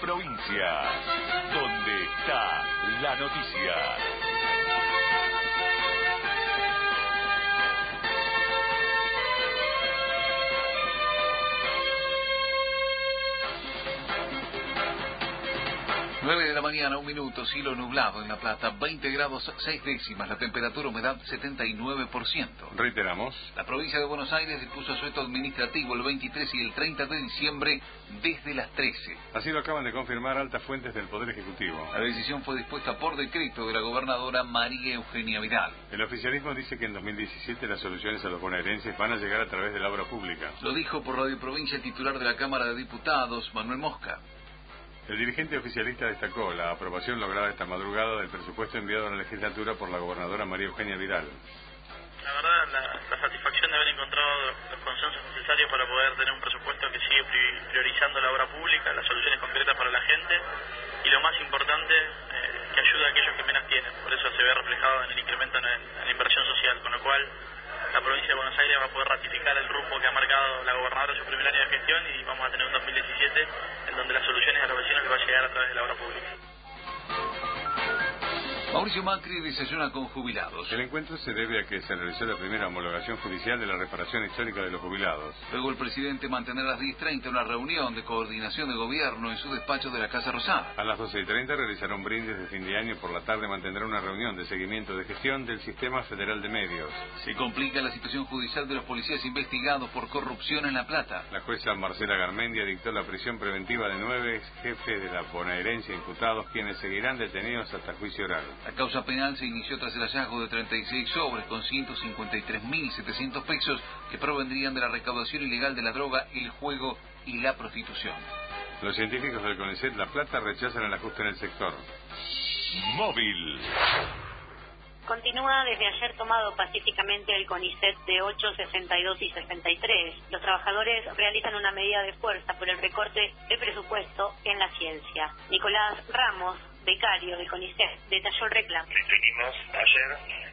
Provincia, donde está la noticia. 9 de la mañana, un minuto, cielo nublado en La Plata, 20 grados 6 décimas, la temperatura humedad 79%. Reiteramos. La provincia de Buenos Aires dispuso asueto administrativo el 23 y el 30 de diciembre desde las 13. Así lo acaban de confirmar altas fuentes del Poder Ejecutivo. La decisión fue dispuesta por decreto de la gobernadora María Eugenia Vidal. El oficialismo dice que en 2017 las soluciones a los bonaerenses van a llegar a través de la obra pública. Lo dijo por Radio Provincia el titular de la Cámara de Diputados, Manuel Mosca. El dirigente oficialista destacó la aprobación lograda esta madrugada del presupuesto enviado a la legislatura por la gobernadora María Eugenia Vidal. La verdad, la, satisfacción de haber encontrado los consensos necesarios para poder tener un presupuesto que sigue priorizando la obra pública, las soluciones concretas para la gente y lo más importante, eh, que ayuda a aquellos que menos tienen. Por eso se ve reflejado en el incremento en la inversión social, con lo cual la provincia de Buenos Aires va a poder ratificar el rumbo que ha marcado la gobernadora en su primer año de gestión y vamos a tener un 2017 en donde las soluciones a los vecinos les va a llegar a través de la obra pública. Mauricio Macri desayuna con jubilados. El encuentro se debe a que se realizó la primera homologación judicial de la reparación histórica de los jubilados. Luego el presidente mantendrá a las 10.30 una reunión de coordinación de gobierno en su despacho de la Casa Rosada. A las 12.30 realizará un brindis de fin de año. Por la tarde mantendrá una reunión de seguimiento de gestión del Sistema Federal de Medios. Se complica la situación judicial de los policías investigados por corrupción en La Plata. La jueza Marcela Garmendia dictó la prisión preventiva de nueve jefes de la bonaerencia imputados, quienes seguirán detenidos hasta juicio oral. La causa penal se inició tras el hallazgo de 36 sobres con 153.700 pesos que provendrían de la recaudación ilegal de la droga, el juego y la prostitución. Los científicos del CONICET La Plata rechazan el ajuste en el sector. Móvil. Continúa desde ayer tomado pacíficamente el CONICET de 8, 62 y 63. Los trabajadores realizan una medida de fuerza por el recorte de presupuesto en la ciencia. Nicolás Ramos, becario de CONICET, detalló el reclamo. Decidimos ayer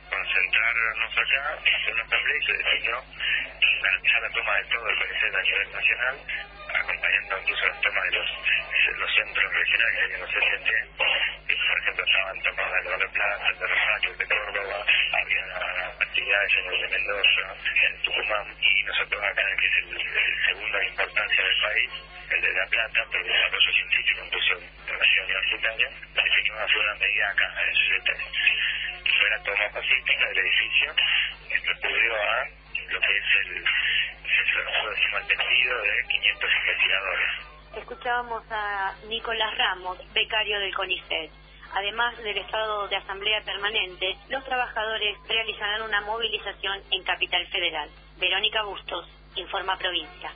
concentrarnos acá, hacer una asamblea y se decidió garantizar la toma de todo el CONICET a nivel nacional, acompañando incluso la toma de los, los centros regionales, que los CCT. Por ejemplo, estaban tomadas de la Plata, de Rosario, de actividades en el de Mendoza, en Tucumán, y nosotros acá, que es el, el segundo de importancia del país, el de La Plata, por el desarrollo científico, incluso relación universitaria, decidimos hacer una medida acá, en el CCT. Fue la toma pacífica del edificio, esto ocurrió a lo que es el, el juego entendido de 500 investigadores. Escuchábamos a Nicolás Ramos, becario del CONICET. Además del estado de asamblea permanente, los trabajadores realizarán una movilización en Capital Federal. Verónica Bustos, Informa Provincia.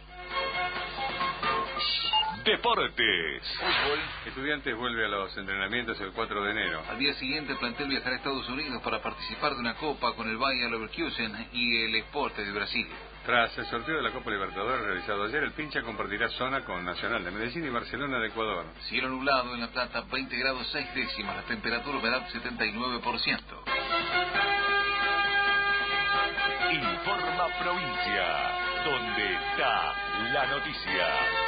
Deportes. Fútbol. Estudiantes vuelve a los entrenamientos el 4 de enero. Al día siguiente el plantel viajará a Estados Unidos para participar de una copa con el Bayer Leverkusen y el Esporte de Brasil. Tras el sorteo de la Copa Libertadores realizado ayer, el pincha compartirá zona con Nacional de Medellín y Barcelona de Ecuador. Cielo nublado en La Plata, 20 grados 6 décimas, la temperatura humedad 79%. Informa Provincia, donde está la noticia.